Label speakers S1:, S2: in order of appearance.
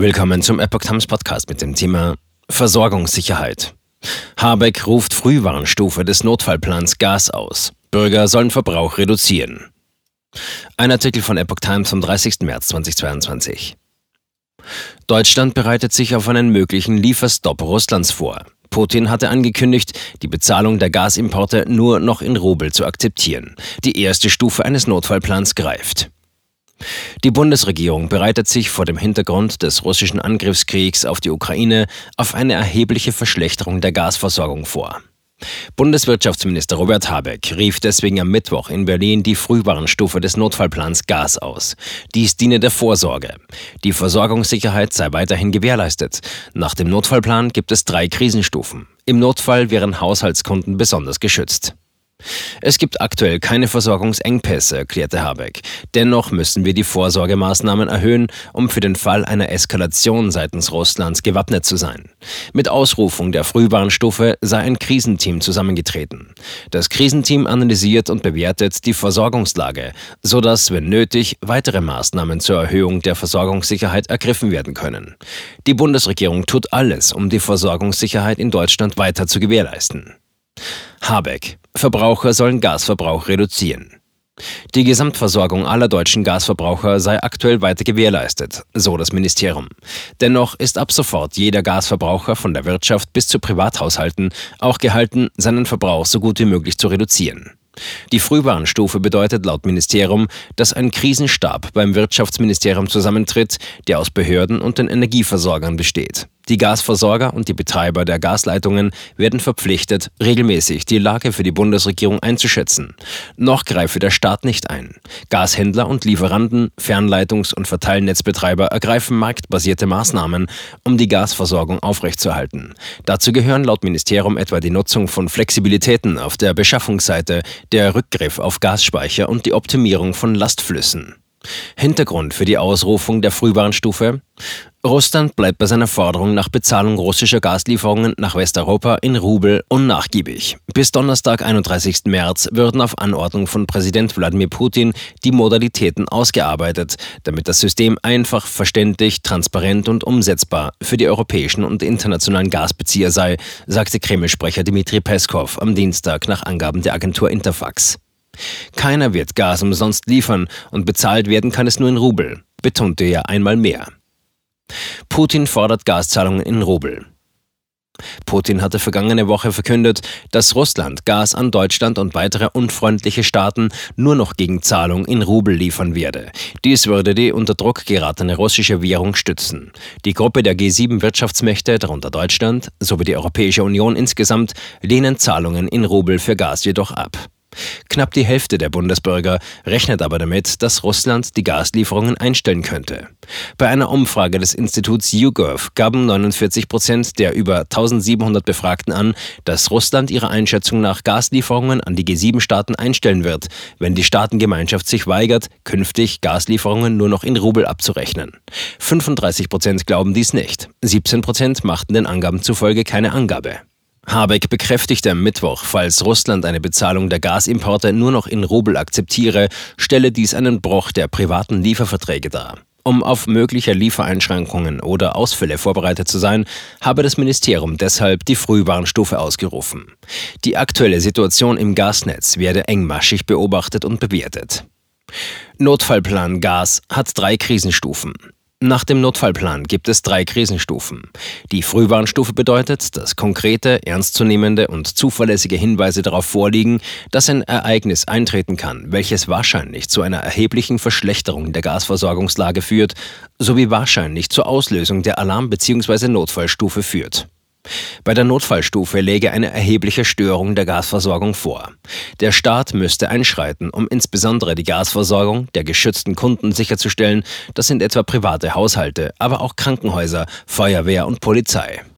S1: Willkommen zum Epoch Times Podcast mit dem Thema Versorgungssicherheit. Habeck ruft Frühwarnstufe des Notfallplans Gas aus. Bürger sollen Verbrauch reduzieren. Ein Artikel von Epoch Times vom 30. März 2022. Deutschland bereitet sich auf einen möglichen Lieferstopp Russlands vor. Putin hatte angekündigt, die Bezahlung der Gasimporte nur noch in Rubel zu akzeptieren. Die erste Stufe eines Notfallplans greift. Die Bundesregierung bereitet sich vor dem Hintergrund des russischen Angriffskriegs auf die Ukraine auf eine erhebliche Verschlechterung der Gasversorgung vor. Bundeswirtschaftsminister Robert Habeck rief deswegen am Mittwoch in Berlin die Frühwarnstufe des Notfallplans Gas aus. Dies diene der Vorsorge. Die Versorgungssicherheit sei weiterhin gewährleistet. Nach dem Notfallplan gibt es drei Krisenstufen. Im Notfall wären Haushaltskunden besonders geschützt. Es gibt aktuell keine Versorgungsengpässe, erklärte Habeck. Dennoch müssen wir die Vorsorgemaßnahmen erhöhen, um für den Fall einer Eskalation seitens Russlands gewappnet zu sein. Mit Ausrufung der Frühwarnstufe sei ein Krisenteam zusammengetreten. Das Krisenteam analysiert und bewertet die Versorgungslage, sodass, wenn nötig, weitere Maßnahmen zur Erhöhung der Versorgungssicherheit ergriffen werden können. Die Bundesregierung tut alles, um die Versorgungssicherheit in Deutschland weiter zu gewährleisten. Habeck. Verbraucher sollen Gasverbrauch reduzieren. Die Gesamtversorgung aller deutschen Gasverbraucher sei aktuell weiter gewährleistet, so das Ministerium. Dennoch ist ab sofort jeder Gasverbraucher von der Wirtschaft bis zu Privathaushalten auch gehalten, seinen Verbrauch so gut wie möglich zu reduzieren. Die Frühwarnstufe bedeutet laut Ministerium, dass ein Krisenstab beim Wirtschaftsministerium zusammentritt, der aus Behörden und den Energieversorgern besteht. Die Gasversorger und die Betreiber der Gasleitungen werden verpflichtet, regelmäßig die Lage für die Bundesregierung einzuschätzen. Noch greife der Staat nicht ein. Gashändler und Lieferanten, Fernleitungs- und Verteilnetzbetreiber ergreifen marktbasierte Maßnahmen, um die Gasversorgung aufrechtzuerhalten. Dazu gehören laut Ministerium etwa die Nutzung von Flexibilitäten auf der Beschaffungsseite, der Rückgriff auf Gasspeicher und die Optimierung von Lastflüssen. Hintergrund für die Ausrufung der Frühwarnstufe? Russland bleibt bei seiner Forderung nach Bezahlung russischer Gaslieferungen nach Westeuropa in Rubel unnachgiebig. Bis Donnerstag, 31. März, würden auf Anordnung von Präsident Wladimir Putin die Modalitäten ausgearbeitet, damit das System einfach, verständlich, transparent und umsetzbar für die europäischen und internationalen Gasbezieher sei, sagte Kreml-Sprecher Dmitri Peskov am Dienstag nach Angaben der Agentur Interfax. Keiner wird Gas umsonst liefern und bezahlt werden kann es nur in Rubel, betonte er einmal mehr. Putin fordert Gaszahlungen in Rubel. Putin hatte vergangene Woche verkündet, dass Russland Gas an Deutschland und weitere unfreundliche Staaten nur noch gegen Zahlung in Rubel liefern werde. Dies würde die unter Druck geratene russische Währung stützen. Die Gruppe der G7-Wirtschaftsmächte, darunter Deutschland, sowie die Europäische Union insgesamt, lehnen Zahlungen in Rubel für Gas jedoch ab. Knapp die Hälfte der Bundesbürger rechnet aber damit, dass Russland die Gaslieferungen einstellen könnte. Bei einer Umfrage des Instituts YouGov gaben 49 Prozent der über 1700 Befragten an, dass Russland ihrer Einschätzung nach Gaslieferungen an die G7-Staaten einstellen wird, wenn die Staatengemeinschaft sich weigert, künftig Gaslieferungen nur noch in Rubel abzurechnen. 35 Prozent glauben dies nicht. 17 Prozent machten den Angaben zufolge keine Angabe. Habeck bekräftigte am Mittwoch, falls Russland eine Bezahlung der Gasimporte nur noch in Rubel akzeptiere, stelle dies einen Bruch der privaten Lieferverträge dar. Um auf mögliche Liefereinschränkungen oder Ausfälle vorbereitet zu sein, habe das Ministerium deshalb die Frühwarnstufe ausgerufen. Die aktuelle Situation im Gasnetz werde engmaschig beobachtet und bewertet. Notfallplan Gas hat drei Krisenstufen. Nach dem Notfallplan gibt es drei Krisenstufen. Die Frühwarnstufe bedeutet, dass konkrete, ernstzunehmende und zuverlässige Hinweise darauf vorliegen, dass ein Ereignis eintreten kann, welches wahrscheinlich zu einer erheblichen Verschlechterung der Gasversorgungslage führt, sowie wahrscheinlich zur Auslösung der Alarm- bzw. Notfallstufe führt. Bei der Notfallstufe läge eine erhebliche Störung der Gasversorgung vor. Der Staat müsste einschreiten, um insbesondere die Gasversorgung der geschützten Kunden sicherzustellen. Das sind etwa private Haushalte, aber auch Krankenhäuser, Feuerwehr und Polizei.